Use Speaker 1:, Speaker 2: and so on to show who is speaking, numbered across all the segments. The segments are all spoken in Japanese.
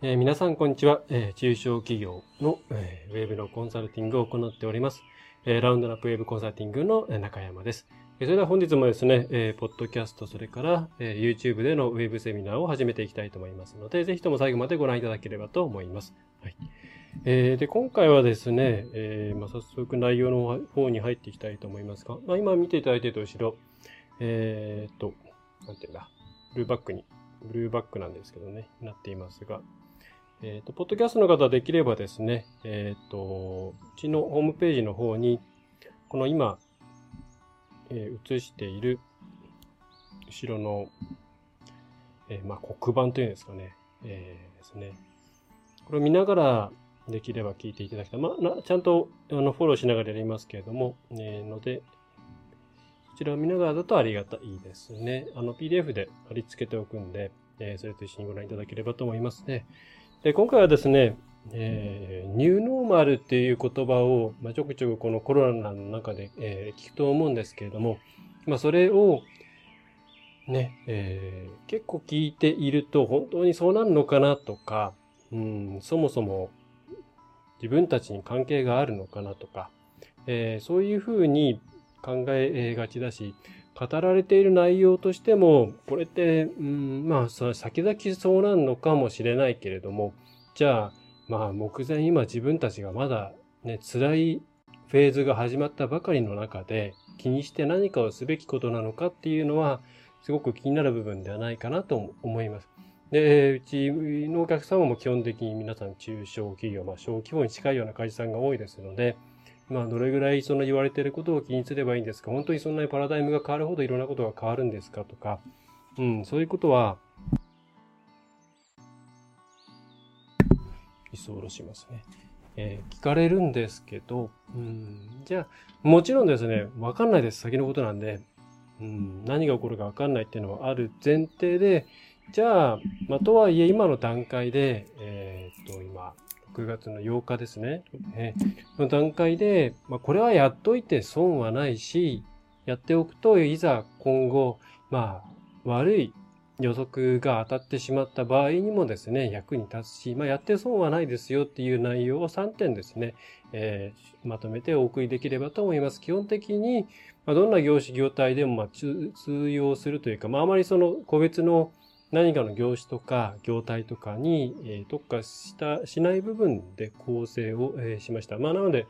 Speaker 1: えー、皆さん、こんにちは。えー、中小企業の、えー、ウェブのコンサルティングを行っております。え、ラウンドナップウェブコンサルティングの中山です。え、それでは本日もですね、え、ポッドキャスト、それから、えー、YouTube でのウェブセミナーを始めていきたいと思いますので、ぜひとも最後までご覧いただければと思います。はい。え、で、今回はですね、え、まあ、早速内容の方に入っていきたいと思いますが、まあ、今見ていただいていると後ろ、え、っと、なんていうんだ、ブルーバックに、ブルーバックなんですけどね、なっていますが、えっ、ー、と、ポッドキャストの方できればですね、えっ、ー、と、うちのホームページの方に、この今、えー、映している、後ろの、えー、まあ、黒板というんですかね、えー、ですね。これを見ながら、できれば聞いていただきたい。まあ、ちゃんと、あの、フォローしながらやりますけれども、えー、ので、そちらを見ながらだとありがたいですね。あの、PDF で貼り付けておくんで、えー、それと一緒にご覧いただければと思いますね。で今回はですね、えー、ニューノーマルっていう言葉を、まあ、ちょくちょくこのコロナの中で、えー、聞くと思うんですけれども、まあ、それをね、えー、結構聞いていると本当にそうなるのかなとか、うん、そもそも自分たちに関係があるのかなとか、えー、そういうふうに考えがちだし、語られている内容としても、これって、うん、まあ、先々そうなるのかもしれないけれども、じゃあ、まあ、目前今自分たちがまだね、辛いフェーズが始まったばかりの中で、気にして何かをすべきことなのかっていうのは、すごく気になる部分ではないかなと思います。で、うちのお客様も基本的に皆さん中小企業、まあ小規模に近いような会社さんが多いですので、まあ、どれぐらいその言われてることを気にすればいいんですか？本当にそんなにパラダイムが変わるほどいろんなことが変わるんですかとか、うん、そういうことは、居候しますね。えー、聞かれるんですけど、うん、じゃあ、もちろんですね、わかんないです。先のことなんで、うん、何が起こるかわかんないっていうのはある前提で、じゃあ、まあ、とはいえ今の段階で、えー、っと、今、6月の8日ですね。えー、の段階で、まあ、これはやっといて損はないし、やっておくと、いざ今後、まあ、悪い予測が当たってしまった場合にもですね、役に立つし、まあ、やって損はないですよっていう内容を3点ですね、えー、まとめてお送りできればと思います。基本的に、まあ、どんな業種業態でもま通用するというか、まあ、あまりその個別の何かの業種とか業態とかに、え特化した、しない部分で構成を、えしました。まあなので、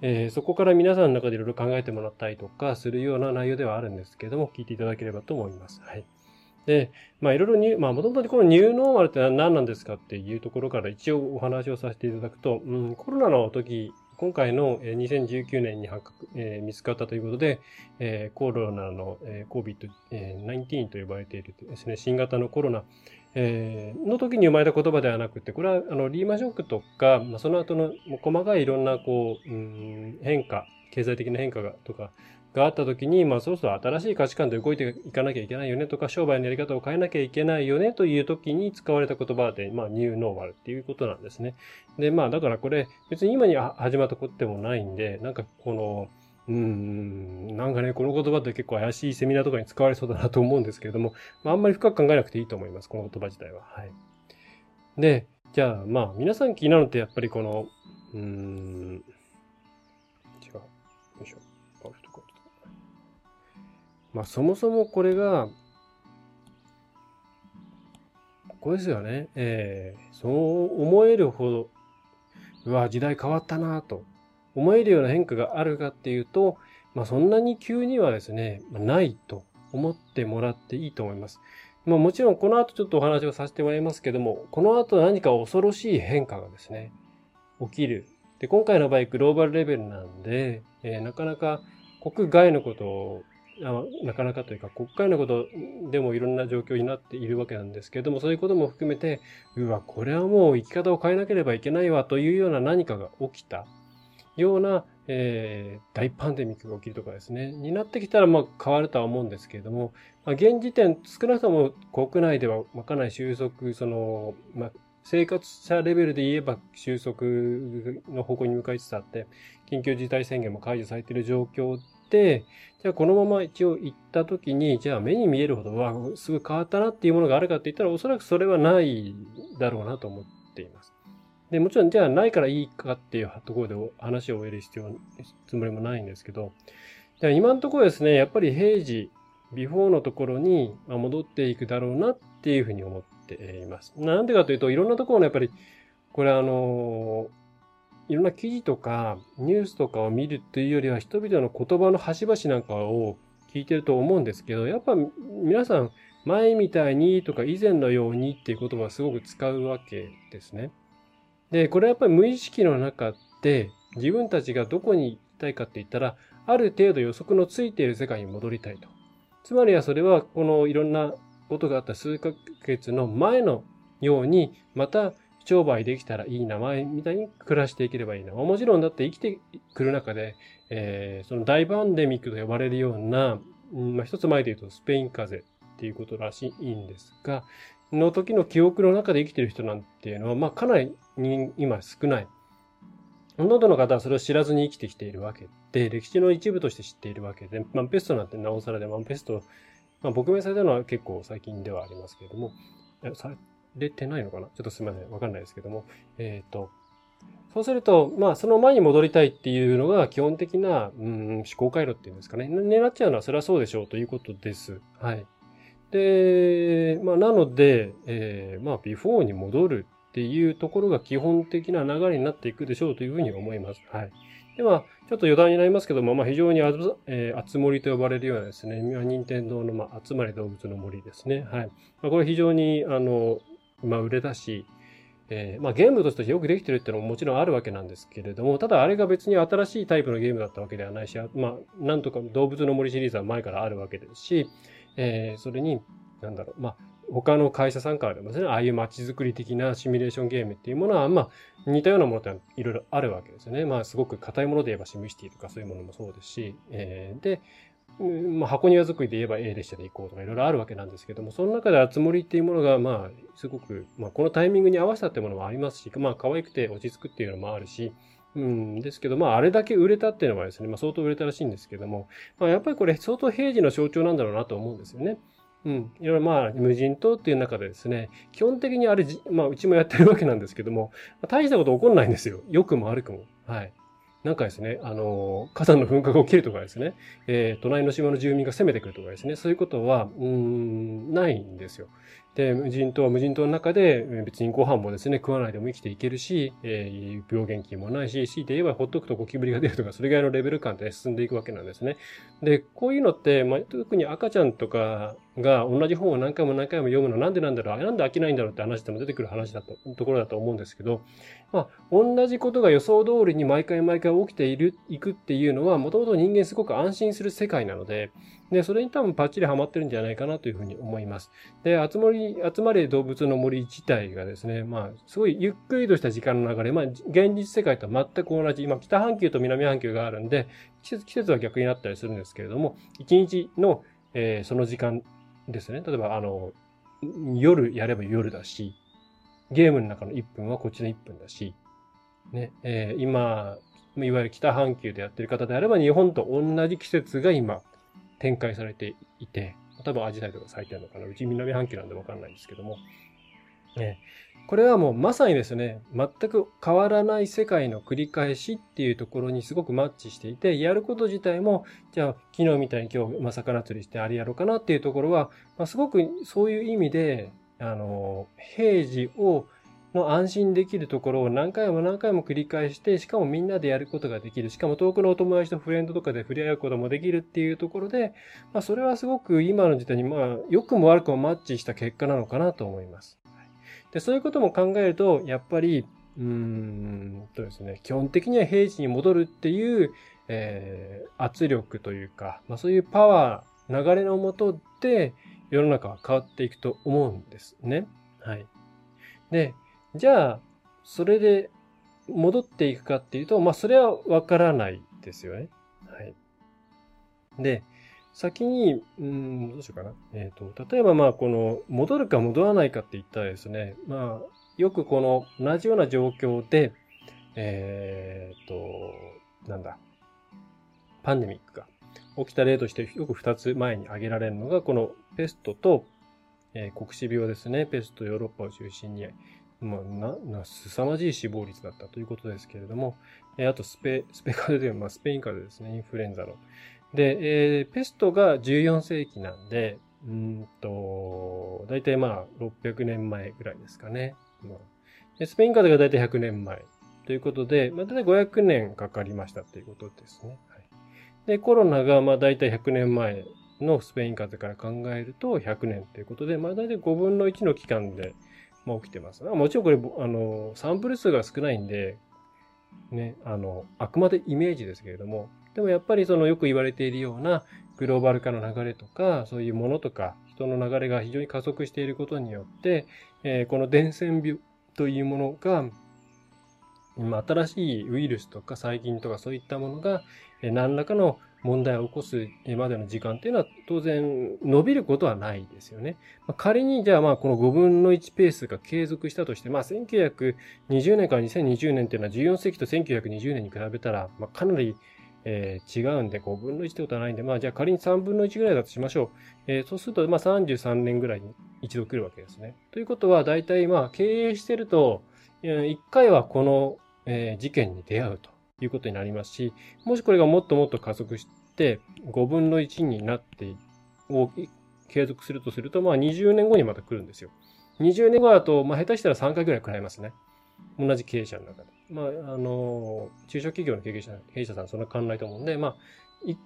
Speaker 1: え、そこから皆さんの中でいろいろ考えてもらったりとかするような内容ではあるんですけども、聞いていただければと思います。はい。で、まあいろいろに、まあもともとこのニューノーマルって何なんですかっていうところから一応お話をさせていただくと、うん、コロナの時今回の2019年に発覚、えー、見つかったということで、えー、コロナの、えー、COVID-19 と呼ばれているですね、新型のコロナ、えー、の時に生まれた言葉ではなくて、これはあのリーマンショックとか、まあ、その後の細かいいろんなこう、うん、変化、経済的な変化がとか、があった時に、まあそろそろ新しい価値観で動いていかなきゃいけないよねとか、商売のやり方を変えなきゃいけないよねという時に使われた言葉で、まあニューノーマルっていうことなんですね。で、まあだからこれ別に今に始まったことでもないんで、なんかこの、うん、なんかね、この言葉って結構怪しいセミナーとかに使われそうだなと思うんですけれども、まああんまり深く考えなくていいと思います、この言葉自体は。はい。で、じゃあまあ皆さん気になるのってやっぱりこの、うーん、まあそもそもこれが、ここですよね。えー、そう思えるほど、うわ、時代変わったなと思えるような変化があるかっていうと、まあそんなに急にはですね、ないと思ってもらっていいと思います。まあもちろんこの後ちょっとお話をさせてもらいますけども、この後何か恐ろしい変化がですね、起きる。で、今回の場合グローバルレベルなんで、えー、なかなか国外のことをあなかなかというか、国会のことでもいろんな状況になっているわけなんですけれども、そういうことも含めて、うわ、これはもう生き方を変えなければいけないわというような何かが起きたような、えー、大パンデミックが起きるとかですね、になってきたらまあ変わるとは思うんですけれども、まあ、現時点、少なくとも国内では、ま、かなり収束、その、まあ、生活者レベルで言えば収束の方向に向かいつつあって、緊急事態宣言も解除されている状況、じゃあこのまま一応行った時に、じゃあ目に見えるほどはすごい変わったなっていうものがあるかって言ったらおそらくそれはないだろうなと思っています。で、もちろんじゃあないからいいかっていうところで話を終える必要、つもりもないんですけど、じゃあ今のところですね、やっぱり平時、ビフォーのところに戻っていくだろうなっていうふうに思っています。なんでかというと、いろんなところのやっぱり、これあのいろんな記事とかニュースとかを見るというよりは人々の言葉の端々なんかを聞いてると思うんですけど、やっぱ皆さん前みたいにとか以前のようにっていう言葉をすごく使うわけですね。で、これはやっぱり無意識の中で自分たちがどこに行きたいかって言ったら、ある程度予測のついている世界に戻りたいと。つまりはそれはこのいろんなことがあった数ヶ月の前のように、また商売できたらいい名前みたいに暮らしていければいいな。もちろんだって生きてくる中で、えー、その大パンデミックと呼ばれるような、うんまあ、一つ前で言うとスペイン風邪っていうことらしいんですが、の時の記憶の中で生きてる人なんていうのは、まあかなり今少ない。ほとんどの方はそれを知らずに生きてきているわけで、歴史の一部として知っているわけで、マンペストなんてなおさらで、マンペスト、まあ、撲滅されたのは結構最近ではありますけれども、れてないのかな？ちょっとすみません。わかんないですけども。えっ、ー、と、そうすると、まあ、その前に戻りたいっていうのが基本的な、うん、思考回路っていうんですかね。狙っちゃうのはそれはそうでしょうということです。はい。で、まあ、なので、えー、まあ、ビフォーに戻るっていうところが基本的な流れになっていくでしょうというふうに思います。はい。では、ちょっと余談になりますけども、まあ、非常にあつ、えー、集森と呼ばれるようなですね、任天堂の、まあ、集まり動物の森ですね。はい。まあ、これ非常に、あの、まあ、売れたし、えー、まあ、ゲームとしてよくできてるっていうのももちろんあるわけなんですけれども、ただあれが別に新しいタイプのゲームだったわけではないし、まあ、なんとか動物の森シリーズは前からあるわけですし、えー、それに、なんだろう、まあ、他の会社さんからでもですね、ああいう街づくり的なシミュレーションゲームっていうものは、まあ、似たようなものっていろいろあるわけですよね。まあ、すごく硬いもので言えばシムシティとかそういうものもそうですし、えー、で、まあ、箱庭作りで言えば A 列車で行こうとかいろいろあるわけなんですけども、その中でつ森っていうものが、まあ、すごく、まあ、このタイミングに合わせたっていうものもありますし、まあ、可愛くて落ち着くっていうのもあるし、うん、ですけど、まあ、あれだけ売れたっていうのはですね、まあ、相当売れたらしいんですけども、まあ、やっぱりこれ相当平時の象徴なんだろうなと思うんですよね。うん。いろいろまあ、無人島っていう中でですね、基本的にあれ、まあ、うちもやってるわけなんですけども、大したこと起こんないんですよ。良くも悪くも。はい。なんかですね、あの、火山の噴火が起きるとかですね、えー、隣の島の住民が攻めてくるとかですね、そういうことは、うん、ないんですよ。で、無人島は無人島の中で、別にご飯もですね、食わないでも生きていけるし、えー、病原菌もないし、強いて言えばほっとくとゴキブリが出るとか、それぐらいのレベル感で進んでいくわけなんですね。で、こういうのって、まあ、特に赤ちゃんとかが同じ本を何回も何回も読むのなんでなんだろう、なんで飽きないんだろうって話でも出てくる話だと、ところだと思うんですけど、まあ、同じことが予想通りに毎回毎回起きている、いくっていうのは、もともと人間すごく安心する世界なので、で、それに多分パッチリハマってるんじゃないかなというふうに思います。で、集まり、集まれ動物の森自体がですね、まあ、すごいゆっくりとした時間の流れ、まあ、現実世界と全く同じ、今、北半球と南半球があるんで、季節、季節は逆になったりするんですけれども、一日の、えー、その時間ですね。例えば、あの、夜やれば夜だし、ゲームの中の1分はこっちの1分だし、ね、えー、今、いわゆる北半球でやってる方であれば、日本と同じ季節が今、展開されていて、多分アジサイとか咲いてるのかな。うち南半球なんでわかんないんですけども。ね、これはもうまさにですね、全く変わらない世界の繰り返しっていうところにすごくマッチしていて、やること自体も、じゃあ昨日みたいに今日、まあ、魚釣りしてあれやろうかなっていうところは、まあ、すごくそういう意味で、あの、平時をの安心できるところを何回も何回も繰り返して、しかもみんなでやることができる。しかも遠くのお友達とフレンドとかで触れ合うこともできるっていうところで、まあそれはすごく今の時代にまあ良くも悪くもマッチした結果なのかなと思います。で、そういうことも考えると、やっぱり、うーんとですね、基本的には平時に戻るっていう、えー、圧力というか、まあそういうパワー、流れのもとで世の中は変わっていくと思うんですね。はい。で、じゃあ、それで戻っていくかっていうと、まあそれはわからないですよね。はい。で、先に、うん、どうしようかな。えっ、ー、と、例えばまあこの、戻るか戻らないかって言ったらですね、まあ、よくこの同じような状況で、えっ、ー、と、なんだ、パンデミックが起きた例としてよく二つ前に挙げられるのが、このペストと、えー、黒死病ですね。ペストヨーロッパを中心に、まあ、な、な、凄まじい死亡率だったということですけれども、えー、あとスペ、スペカルで、まあ、スペイン風邪ですね。インフルエンザの。で、えー、ペストが14世紀なんで、うんと、だいたいまあ、600年前ぐらいですかね。まあ、スペイン風邪がだいたい100年前ということで、まあ、だいたい500年かかりましたということですね。はい、で、コロナがまあ、だいたい100年前のスペイン風邪から考えると100年ということで、まあ、だいたい5分の1の期間で、まあ、起きてます。もちろんこれ、あの、サンプル数が少ないんで、ね、あの、あくまでイメージですけれども、でもやっぱりそのよく言われているようなグローバル化の流れとか、そういうものとか、人の流れが非常に加速していることによって、えー、この伝染病というものが、新しいウイルスとか細菌とかそういったものが、何らかの問題を起こすまでの時間っていうのは当然伸びることはないですよね。まあ、仮にじゃあまあこの5分の1ペースが継続したとして、まあ1920年から2020年っていうのは14世紀と1920年に比べたら、まあ、かなりえ、違うんで5分の1ってことはないんで、まあじゃあ仮に3分の1ぐらいだとしましょう。えー、そうすると、まあ33年ぐらいに一度来るわけですね。ということは、大体まあ経営してると、1回はこの、え、事件に出会うということになりますし、もしこれがもっともっと加速して5分の1になってを継続するとすると、まあ20年後にまた来るんですよ。20年後だと、まあ下手したら3回ぐらい食らいますね。同じ経営者の中で。まあ、あの、中小企業の経営者、経営者さんそんな変わらないと思うんで、まあ、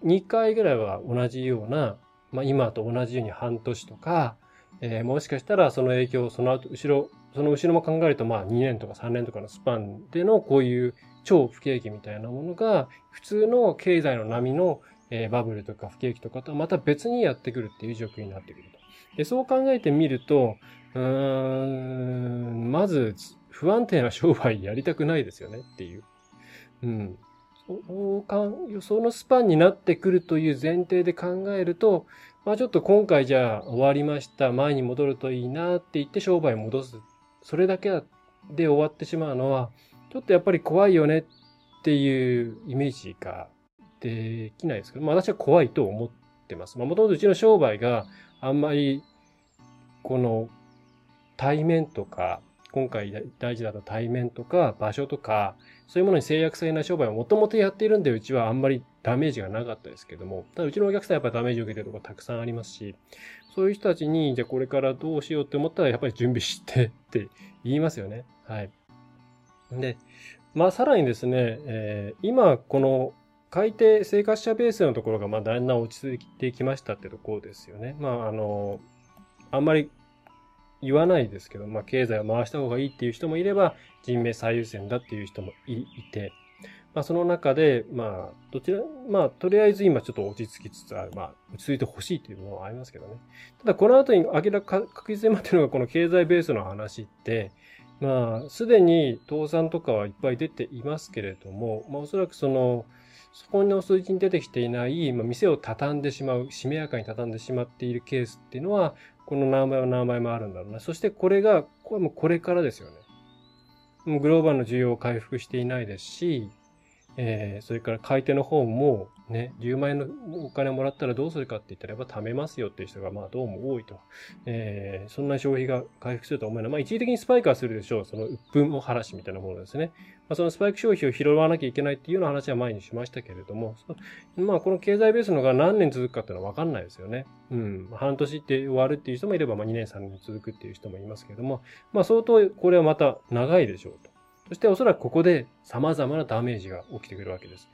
Speaker 1: 2回ぐらいは同じような、まあ今と同じように半年とか、えー、もしかしたらその影響、その後、後ろ、その後ろも考えると、まあ2年とか3年とかのスパンでのこういう超不景気みたいなものが、普通の経済の波の、えー、バブルとか不景気とかとはまた別にやってくるっていう状況になってくると。でそう考えてみると、うーん、まず、不安定な商売やりたくないですよねっていう。うん。そのスパンになってくるという前提で考えると、まあちょっと今回じゃあ終わりました、前に戻るといいなって言って商売戻す。それだけで終わってしまうのは、ちょっとやっぱり怖いよねっていうイメージができないですけど、まあ私は怖いと思ってます。まもともとうちの商売があんまりこの対面とか今回大事だった対面とか場所とか、そういうものに制約されない商売をもともとやっているんで、うちはあんまりダメージがなかったですけども、ただうちのお客さんやっぱダメージを受けてるとこたくさんありますし、そういう人たちに、じゃあこれからどうしようって思ったらやっぱり準備してって言いますよね。はい。で、まあさらにですね、えー、今この海底生活者ベースのところがまあだんだん落ち着いてきましたってところですよね。まああの、あんまり言わないですけど、まあ、経済を回した方がいいっていう人もいれば、人命最優先だっていう人もいて、まあ、その中で、まあ、どちら、まあ、とりあえず今ちょっと落ち着きつつある、まあ、落ち着いてほしいというのはありますけどね。ただ、この後に明らか、確実に待ってるのがこの経済ベースの話って、まあ、すでに倒産とかはいっぱい出ていますけれども、まあ、おそらくその、そこの数字に出てきていない、まあ、店を畳んでしまう、しめやかに畳んでしまっているケースっていうのは、この何倍は何倍もあるんだろうな。そしてこれが、これもこれからですよね。もうグローバルの需要を回復していないですし、えー、それから買い手の方もね、10万円のお金もらったらどうするかって言ったらやっぱ貯めますよっていう人がまあどうも多いと。えー、そんな消費が回復すると思うのは、まあ一時的にスパイクはするでしょう。その鬱憤を晴らしみたいなものですね。まあそのスパイク消費を拾わなきゃいけないっていうような話は前にしましたけれども、まあこの経済ベースのが何年続くかっていうのはわかんないですよね。うん。半年って終わるっていう人もいれば、まあ2年3年続くっていう人もいますけれども、まあ相当これはまた長いでしょうと。そしておそらくここで様々なダメージが起きてくるわけです。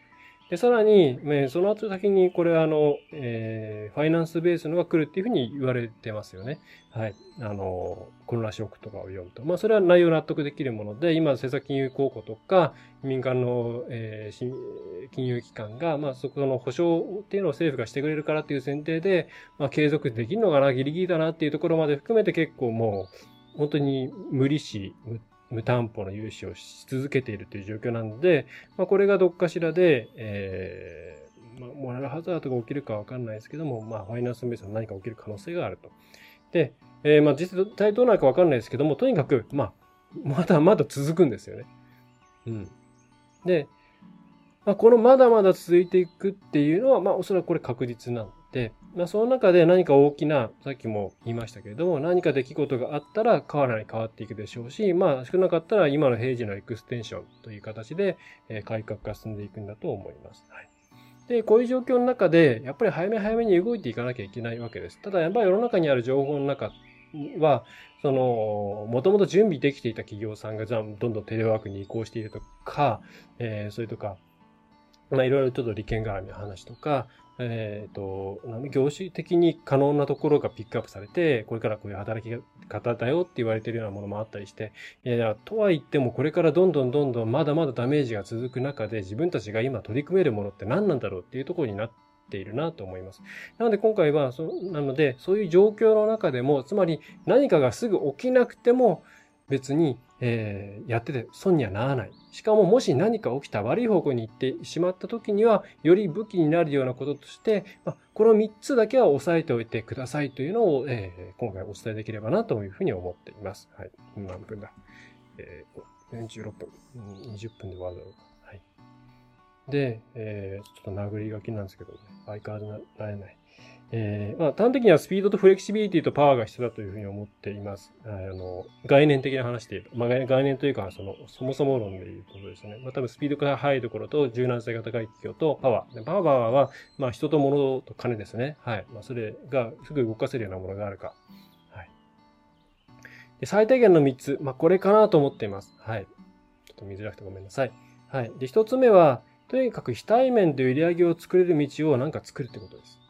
Speaker 1: で、さらに、えその後先にこれあの、えー、ファイナンスベースのが来るっていうふうに言われてますよね。はい。あの、コロナショックとかを読むと。まあ、それは内容納得できるもので、今、政策金融公庫とか、民間の、えー、金融機関が、まあ、そこの保証っていうのを政府がしてくれるからっていう前提で、まあ、継続できるのかな、ギリギリだなっていうところまで含めて結構もう、本当に無利子、無担保の融資をし続けているという状況なので、まあ、これがどっかしらで、えー、まあ、モラルハザードが起きるかわかんないですけども、まあ、ファイナンスベースの何か起きる可能性があると。で、えー、まあ、実際どうなるかわかんないですけども、とにかく、まあ、まだまだ続くんですよね。うん。で、まあ、このまだまだ続いていくっていうのは、まあ、おそらくこれ確実なんで、まあ、その中で何か大きな、さっきも言いましたけれども、何か出来事があったら変わらない変わっていくでしょうし、まあ少なかったら今の平時のエクステンションという形で、えー、改革が進んでいくんだと思います。はい。で、こういう状況の中で、やっぱり早め早めに動いていかなきゃいけないわけです。ただ、やっぱり世の中にある情報の中は、その、もともと準備できていた企業さんが、じゃあ、どんどんテレワークに移行しているとか、えー、それとか、まあ、いろいろちょっと利権絡みの話とか、えっ、ー、と、業種的に可能なところがピックアップされて、これからこういう働き方だよって言われてるようなものもあったりして、いやいや、とは言ってもこれからどんどんどんどんまだまだダメージが続く中で自分たちが今取り組めるものって何なんだろうっていうところになっているなと思います。なので今回は、そなので、そういう状況の中でも、つまり何かがすぐ起きなくても、別に、えー、やってて損にはならない。しかももし何か起きた悪い方向に行ってしまった時には、より武器になるようなこととして、まあ、この3つだけは押さえておいてくださいというのを、えー、今回お伝えできればなというふうに思っています。はい。何分だ？えー、16分、20分で終わるだろう。はい。で、えー、ちょっと殴り書きなんですけど、ね、相変わらずなれない。えー、まあ、端的にはスピードとフレキシビリティとパワーが必要だというふうに思っています。あの、概念的な話で言えば、まあ、概念というか、その、そもそも論でいうことですね。まあ、多分スピードが速いところと柔軟性が高い企業とパワー。パワーは、まあ、人と物と金ですね。はい。まあ、それがすぐ動かせるようなものがあるか。はい。で、最低限の3つ。まあ、これかなと思っています。はい。ちょっと見づらくてごめんなさい。はい。で、1つ目は、とにかく非対面で売り上げを作れる道をなんか作るってことです。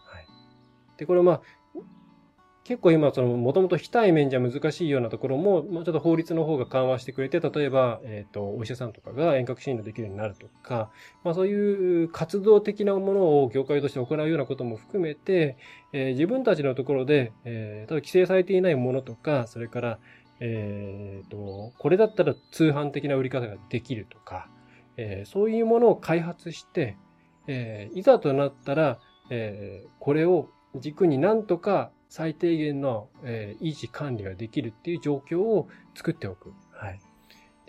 Speaker 1: で、これまあ、結構今、その、もともと非対面じゃ難しいようなところも、まあ、ちょっと法律の方が緩和してくれて、例えば、えっ、ー、と、お医者さんとかが遠隔診療できるようになるとか、まあ、そういう活動的なものを業界として行うようなことも含めて、えー、自分たちのところで、えー、例えば規制されていないものとか、それから、えっ、ー、と、これだったら通販的な売り方ができるとか、え、そういうものを開発して、え、いざとなったら、え、これを軸になんとか最低限の、えー、維持管理ができるっていう状況を作っておく。はい。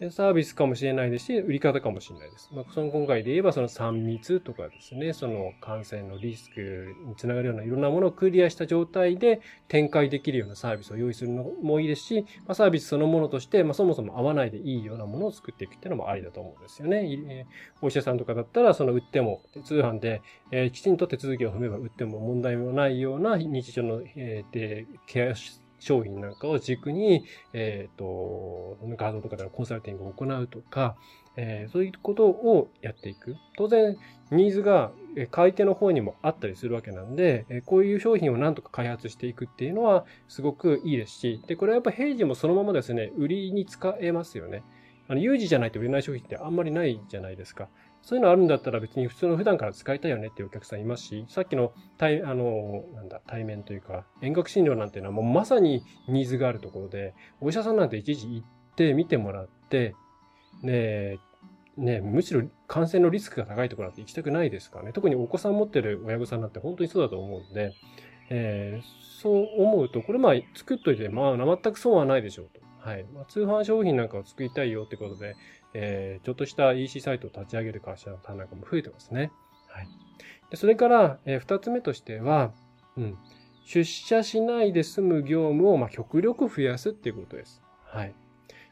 Speaker 1: で、サービスかもしれないですし、売り方かもしれないです。まあ、その今回で言えば、その3密とかですね、その感染のリスクにつながるようないろんなものをクリアした状態で展開できるようなサービスを用意するのもいいですし、まあ、サービスそのものとして、まあ、そもそも合わないでいいようなものを作っていくっていうのもありだと思うんですよね。お医者さんとかだったら、その売っても、通販で、えー、きちんと手続きを踏めば売っても問題もないような日常の、えー、でケア商品なんかを軸に、えっ、ー、と、画像とかでのコンサルティングを行うとか、えー、そういうことをやっていく。当然、ニーズが買い手の方にもあったりするわけなんで、こういう商品をなんとか開発していくっていうのはすごくいいですし、で、これはやっぱ平時もそのままですね、売りに使えますよね。あの、有事じゃないと売れない商品ってあんまりないじゃないですか。そういうのあるんだったら別に普通の普段から使いたいよねっていうお客さんいますし、さっきの対、あの、なんだ、対面というか、遠隔診療なんていうのはもうまさにニーズがあるところで、お医者さんなんて一時行って見てもらって、ねね、むしろ感染のリスクが高いところなんて行きたくないですからね。特にお子さん持ってる親御さんなんて本当にそうだと思うんで、えー、そう思うと、これまあ作っといて、まあ全く損はないでしょうと。はい。まあ、通販商品なんかを作りたいよってことで、えー、ちょっとした EC サイトを立ち上げる会社さんなんかも増えてますね。はい。でそれから、えー、二つ目としては、うん。出社しないで済む業務を、まあ、極力増やすっていうことです。はい。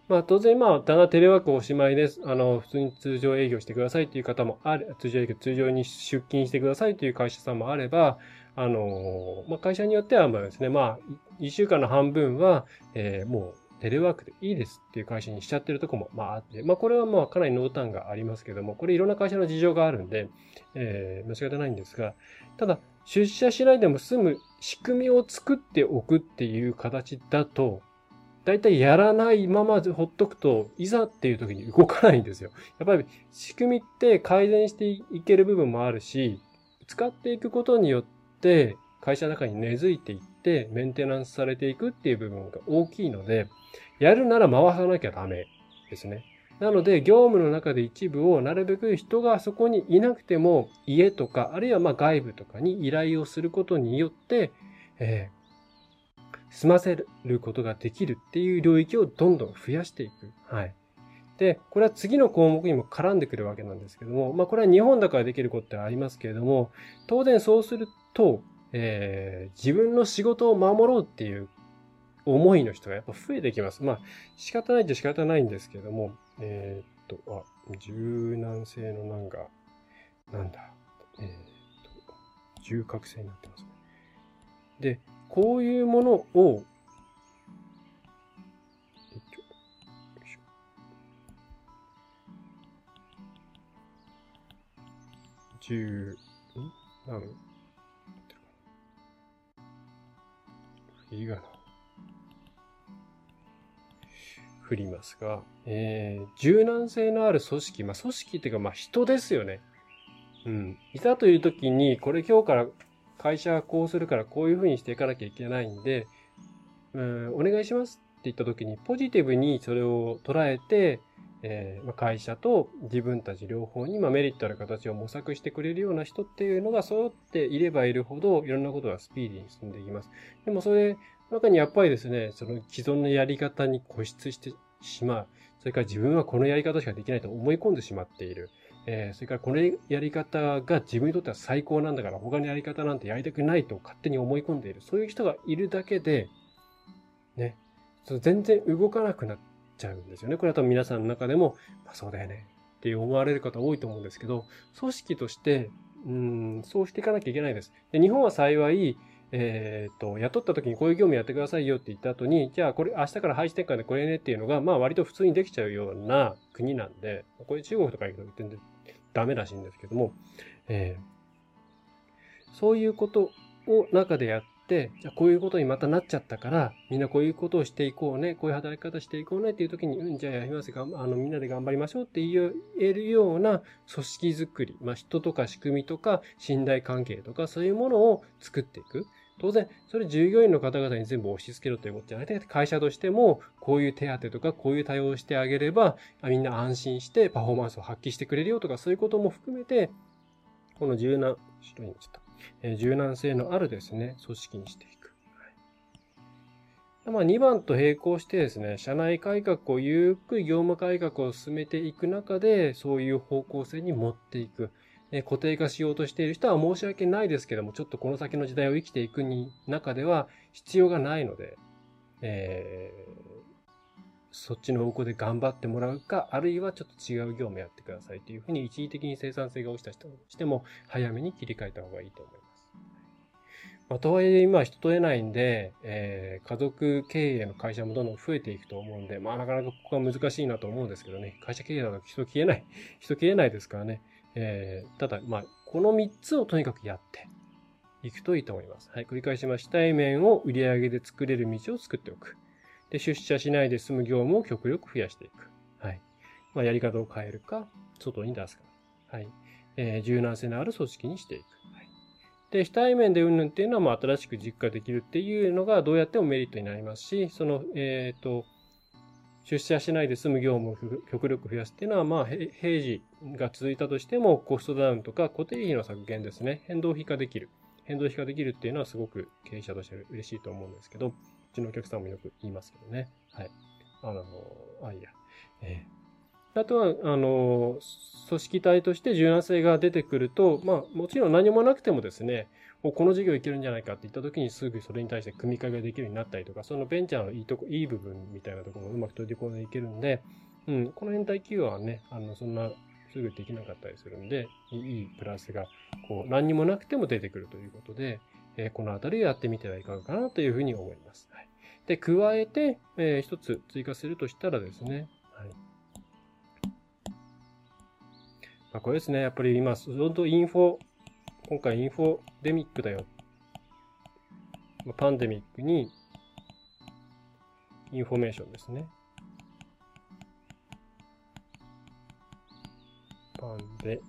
Speaker 1: まあ、当然、まあ、ただテレワークおしまいです。あの、普通に通常営業してくださいっていう方もある、通常営業、通常に出勤してくださいという会社さんもあれば、あの、まあ、会社によっては、まあですね、まあ、一週間の半分は、えー、もう、テレワークでいいですっていう会社にしちゃってるとこも、まああって、まあこれはまあかなり濃淡がありますけども、これいろんな会社の事情があるんで、えー、間違いないんですが、ただ、出社しないでも済む仕組みを作っておくっていう形だと、だいたいやらないままほっとくと、いざっていう時に動かないんですよ。やっぱり仕組みって改善していける部分もあるし、使っていくことによって会社の中に根付いていってメンテナンスされていくっていう部分が大きいので、やるなら回さなきゃダメですね。なので、業務の中で一部をなるべく人がそこにいなくても、家とか、あるいはま外部とかに依頼をすることによって、えー、済ませることができるっていう領域をどんどん増やしていく。はい。で、これは次の項目にも絡んでくるわけなんですけども、まあこれは日本だからできることってありますけれども、当然そうすると、えー、自分の仕事を守ろうっていう思いの人がやっぱ増えてきます。まあ仕方ないって仕方ないんですけども、えー、っと、あ、柔軟性のなんか、なんだ、えー、っと、重角性になってますね。で、こういうものを、十、ん？ないいがな。振りますが、えー、柔軟性のある組織、まあ、組織っていうか、まあ、人ですよね。うん。いざという時に、これ今日から会社がこうするからこういうふうにしていかなきゃいけないんで、うん、お願いしますって言った時に、ポジティブにそれを捉えて、えーまあ、会社と自分たち両方に、まあ、メリットある形を模索してくれるような人っていうのが揃っていればいるほど、いろんなことがスピーディーに進んでいきます。でもそれ、中にやっぱりですね、その既存のやり方に固執してしまう。それから自分はこのやり方しかできないと思い込んでしまっている。えー、それからこのやり方が自分にとっては最高なんだから他のやり方なんてやりたくないと勝手に思い込んでいる。そういう人がいるだけで、ね、その全然動かなくなってちゃうんですよね。これは多分皆さんの中でも、まあそうだよねって思われる方多いと思うんですけど、組織として、うん、そうしていかなきゃいけないです。で日本は幸い、えっ、ー、と、雇った時にこういう業務やってくださいよって言った後に、じゃあこれ明日から配置転換でこれねっていうのが、まあ割と普通にできちゃうような国なんで、これ中国とか行くと全然ダメらしいんですけども、えー、そういうことを中でやって、じゃこういうことにまたなっちゃったから、みんなこういうことをしていこうね、こういう働き方していこうねっていう時に、うん、じゃあやります、あの、みんなで頑張りましょうって言えるような組織づくり、まあ人とか仕組みとか信頼関係とかそういうものを作っていく。当然、それ従業員の方々に全部押し付けろということじゃなくて、会社としても、こういう手当とか、こういう対応してあげれば、みんな安心してパフォーマンスを発揮してくれるよとか、そういうことも含めて、この柔軟、白いにちょっと、え、柔軟性のあるですね、組織にしていく。はい、まあ、2番と並行してですね、社内改革をゆっくり業務改革を進めていく中で、そういう方向性に持っていく。え固定化しようとしている人は申し訳ないですけども、ちょっとこの先の時代を生きていくに中では必要がないので、えー、そっちの方向で頑張ってもらうか、あるいはちょっと違う業務やってくださいというふうに一時的に生産性が落ちた人としても早めに切り替えた方がいいと思います。まあ、とはいえ今人と得ないんで、えー、家族経営の会社もどんどん増えていくと思うんで、まあなかなかここは難しいなと思うんですけどね、会社経営だと人消えない、人消えないですからね。えー、ただ、まあ、この3つをとにかくやっていくといいと思います。はい、繰り返しました。対面を売り上げで作れる道を作っておく。で、出社しないで済む業務を極力増やしていく。はい。まあ、やり方を変えるか、外に出すか。はい。えー、柔軟性のある組織にしていく。はい。で、非対面でうんぬんっていうのは、まあ、新しく実化できるっていうのがどうやってもメリットになりますし、その、えっ、ー、と、出社しないで済む業務を極力増やすっていうのは、まあ、平時が続いたとしても、コストダウンとか固定費の削減ですね。変動費化できる。変動費化できるっていうのはすごく経営者として嬉しいと思うんですけど、ちのお客さんもよく言いますけどね。はい。あの、あ、いや。えー、あとは、あの、組織体として柔軟性が出てくると、まあ、もちろん何もなくてもですね、この事業いけるんじゃないかって言った時にすぐそれに対して組み替えができるようになったりとか、そのベンチャーのいいとこ、いい部分みたいなところをうまく取り込んでいけるんで、うん、この辺帯企業はね、あの、そんなすぐできなかったりするんで、いいプラスが、こう、何にもなくても出てくるということで、えー、このあたりをやってみてはいかがかなというふうに思います。はい。で、加えて、えー、一つ追加するとしたらですね、はい。まあ、これですね、やっぱり今、本当インフォ、今回インフォデミックだよ。まあ、パンデミックに、インフォメーションですね。パンデ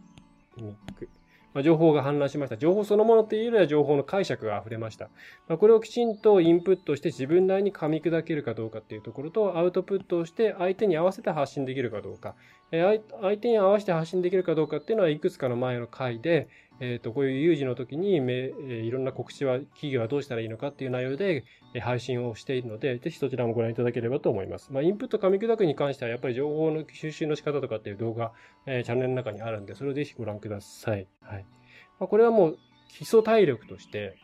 Speaker 1: ミック。まあ、情報が氾濫しました。情報そのものっていうよりは情報の解釈が溢れました。まあ、これをきちんとインプットして自分なりに噛み砕けるかどうかっていうところと、アウトプットをして相手に合わせて発信できるかどうか。えー、相手に合わせて発信できるかどうかっていうのは、いくつかの前の回で、えっ、と、こういう有事の時にめ、え、いろんな告知は、企業はどうしたらいいのかっていう内容で、え配信をしているので、ぜひそちらもご覧いただければと思います。まあ、インプット噛み砕くに関しては、やっぱり情報の収集の仕方とかっていう動画、えー、チャンネルの中にあるんで、それをぜひご覧ください。はい。まあ、これはもう基礎体力として、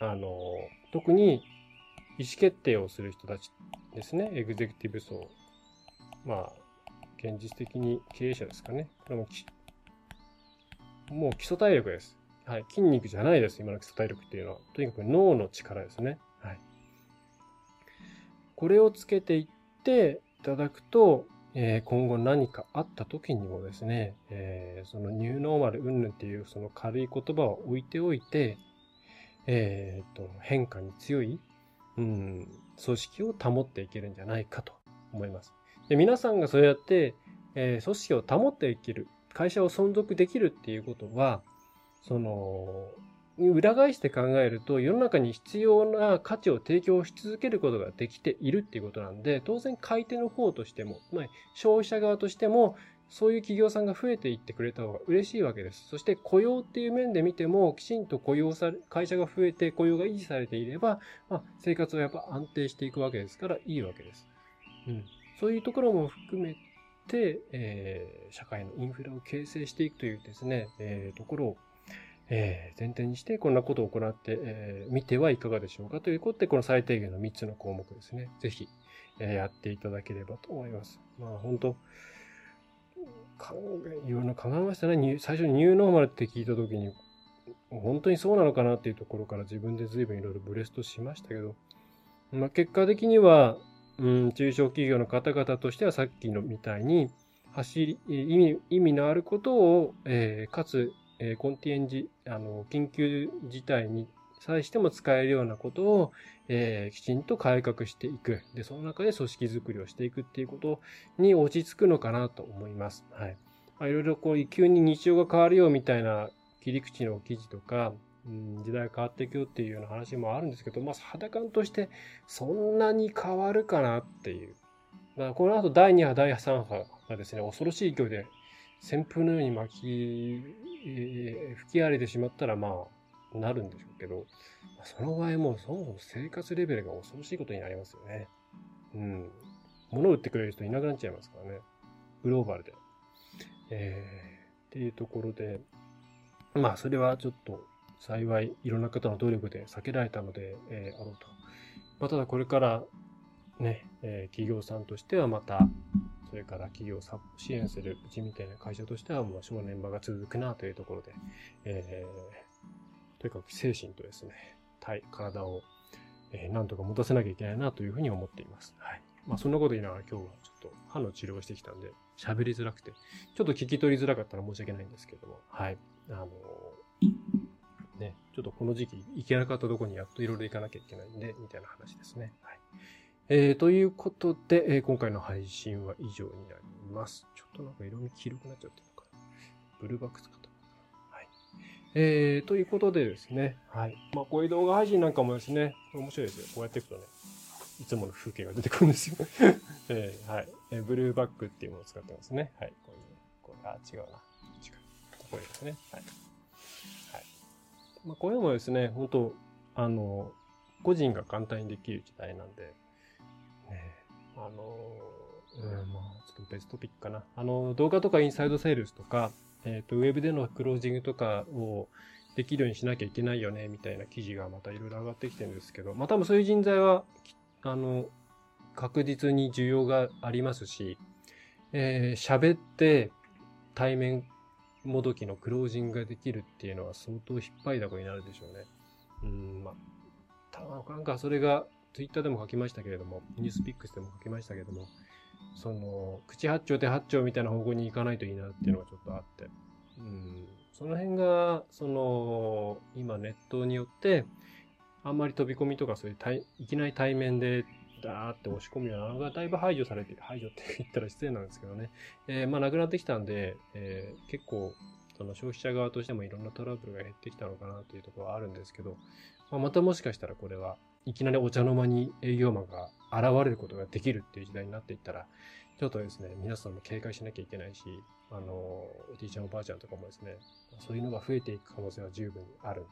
Speaker 1: あの、特に意思決定をする人たちですね。エグゼクティブ層。まあ、現実的に経営者ですかね。これももう基礎体力です。はい。筋肉じゃないです。今の基礎体力っていうのは。とにかく脳の力ですね。はい。これをつけていっていただくと、えー、今後何かあった時にもですね、えー、そのニューノーマル云々っていうその軽い言葉を置いておいて、えー、と、変化に強い、うん、組織を保っていけるんじゃないかと思います。で皆さんがそうやって、えー、組織を保っていける、会社を存続できるっていうことは、その、裏返して考えると世の中に必要な価値を提供し続けることができているっていうことなんで、当然買い手の方としても、まあ、消費者側としても、そういう企業さんが増えていってくれた方が嬉しいわけです。そして雇用っていう面で見ても、きちんと雇用され、会社が増えて雇用が維持されていれば、まあ、生活はやっぱ安定していくわけですから、いいわけです。うん。そういうところも含めて、えー、社会のインフラを形成していくというですね、えー、ところをえー、前提にしてこんなことを行ってみ、えー、てはいかがでしょうかということで、この最低限の3つの項目ですね。ぜひ、えー、やっていただければと思います。まあ本当、考え、いろんな考えましたね。最初にニューノーマルって聞いたときに、本当にそうなのかなっていうところから自分で随分いろいろブレストしましたけど、まあ結果的には、うん、中小企業の方々としてはさっきのみたいに、走り、意味、意味のあることを、えー、かつえー、コンティエンジ、あの、緊急事態に際しても使えるようなことを、えー、きちんと改革していく。で、その中で組織づくりをしていくっていうことに落ち着くのかなと思います。はい。まあ、いろいろこう、急に日常が変わるよみたいな切り口の記事とか、時代変わっていくよっていうような話もあるんですけど、まあ、肌感として、そんなに変わるかなっていう。だからこの後第2波、第3波がですね、恐ろしい勢いで旋風のように巻き、吹き荒れてしまったら、まあ、なるんでしょうけど、その場合もそもそも生活レベルが恐ろしいことになりますよね。うん。物を売ってくれる人いなくなっちゃいますからね。グローバルで。えー、っていうところで、まあ、それはちょっと幸いいろんな方の努力で避けられたので、えー、あろうと。まあ、ただこれからね、えー、企業さんとしてはまたそれから企業を支援するうちみたいな会社としては、もう正念場が続くなというところで、えー、とにかく精神とですね、体、体を、えー、なんとか持たせなきゃいけないなというふうに思っています。はい。まあ、そんなこと言いながら今日はちょっと歯の治療をしてきたんで、喋りづらくて、ちょっと聞き取りづらかったら申し訳ないんですけども、はい。あのー、ね、ちょっとこの時期行けなかったとこにやっといろいろ行かなきゃいけないんで、みたいな話ですね。はい。えー、ということで、えー、今回の配信は以上になります。ちょっとなんか色味黄色くなっちゃってるのかな。ブルーバック使ったのかな。はい。えー、ということでですね。はい。まあ、こういう動画配信なんかもですね、面白いですよ。こうやっていくとね、いつもの風景が出てくるんですよ。えー、はい、えー。ブルーバックっていうものを使ってますね。はい。こういう、これ、あ、違うな。違う。これですね。はい。まあ、こういうのもですね、本当あの、個人が簡単にできる時代なんで、あの、うん、まあ、ちょっと別トピックかな。あの、動画とかインサイドセールスとか、えっ、ー、と、ウェブでのクロージングとかをできるようにしなきゃいけないよね、みたいな記事がまたいろいろ上がってきてるんですけど、まあ多分そういう人材は、あの、確実に需要がありますし、えー、喋って対面もどきのクロージングができるっていうのは相当引っ張りだこになるでしょうね。うん、まあ、たなんかそれがツイッターでも書きましたけれども、ニュースピックスでも書きましたけれども、その、口八丁手八丁みたいな方向に行かないといいなっていうのがちょっとあって、うん、その辺が、その、今ネットによって、あんまり飛び込みとかそういういきなり対面でダーって押し込むようなのがだいぶ排除されて、排除って言ったら失礼なんですけどね。えー、まあなくなってきたんで、えー、結構、その消費者側としてもいろんなトラブルが減ってきたのかなというところはあるんですけど、まあ、またもしかしたらこれはいきなりお茶の間に営業マンが現れることができるっていう時代になっていったら、ちょっとですね、皆さんも警戒しなきゃいけないし、あの、おじいちゃんおばあちゃんとかもですね、そういうのが増えていく可能性は十分にあるんで、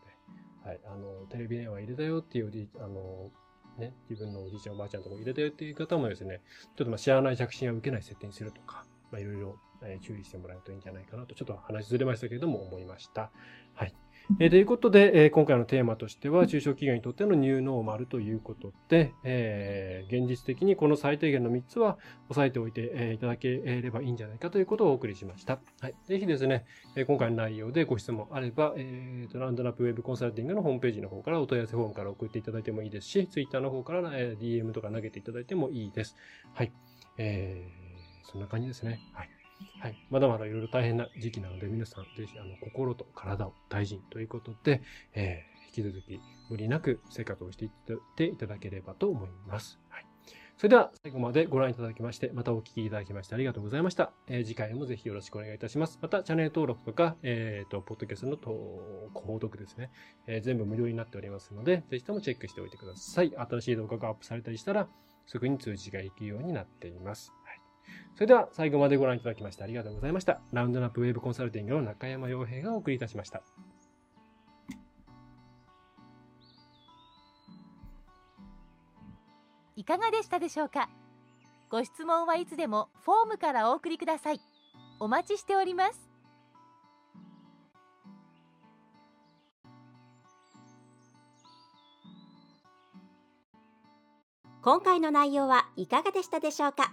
Speaker 1: はい、あの、テレビ電話入れたよっていう、あの、ね、自分のおじいちゃんおばあちゃんとこ入れてっていう方もですね、ちょっとまあ知らない着信は受けない設定にするとか、まあいろいろ注意してもらうといいんじゃないかなと、ちょっと話ずれましたけれども思いました。はい。えー、ということで、えー、今回のテーマとしては、中小企業にとってのニューノーマルということで、えー、現実的にこの最低限の3つは押さえておいて、えー、いただければいいんじゃないかということをお送りしました。はい。ぜひですね、えー、今回の内容でご質問あれば、えー、とランドナップウェブコンサルティングのホームページの方からお問い合わせフォームから送っていただいてもいいですし、ツイッターの方から、えー、DM とか投げていただいてもいいです。はい。えー、そんな感じですね。はい。はい。まだまだいろいろ大変な時期なので、皆さん、ぜひ、あの、心と体を大事にということで、えー、引き続き無理なく生活をしていっていただければと思います。はい。それでは、最後までご覧いただきまして、またお聞きいただきましてありがとうございました。えー、次回もぜひよろしくお願いいたします。また、チャンネル登録とか、えっ、ー、と、ポッドキャストの購読ですね、えー、全部無料になっておりますので、ぜひともチェックしておいてください。新しい動画がアップされたりしたら、すぐに通知が行くようになっています。それでは最後までご覧いただきましてありがとうございました。ラウンドナップウェブコンサルティングの中山洋平がお送りいたしました。
Speaker 2: いかがでしたでしょうか？ご質問はいつでもフォームからお送りください。お待ちしております。
Speaker 3: 今回の内容はいかがでしたでしょうか？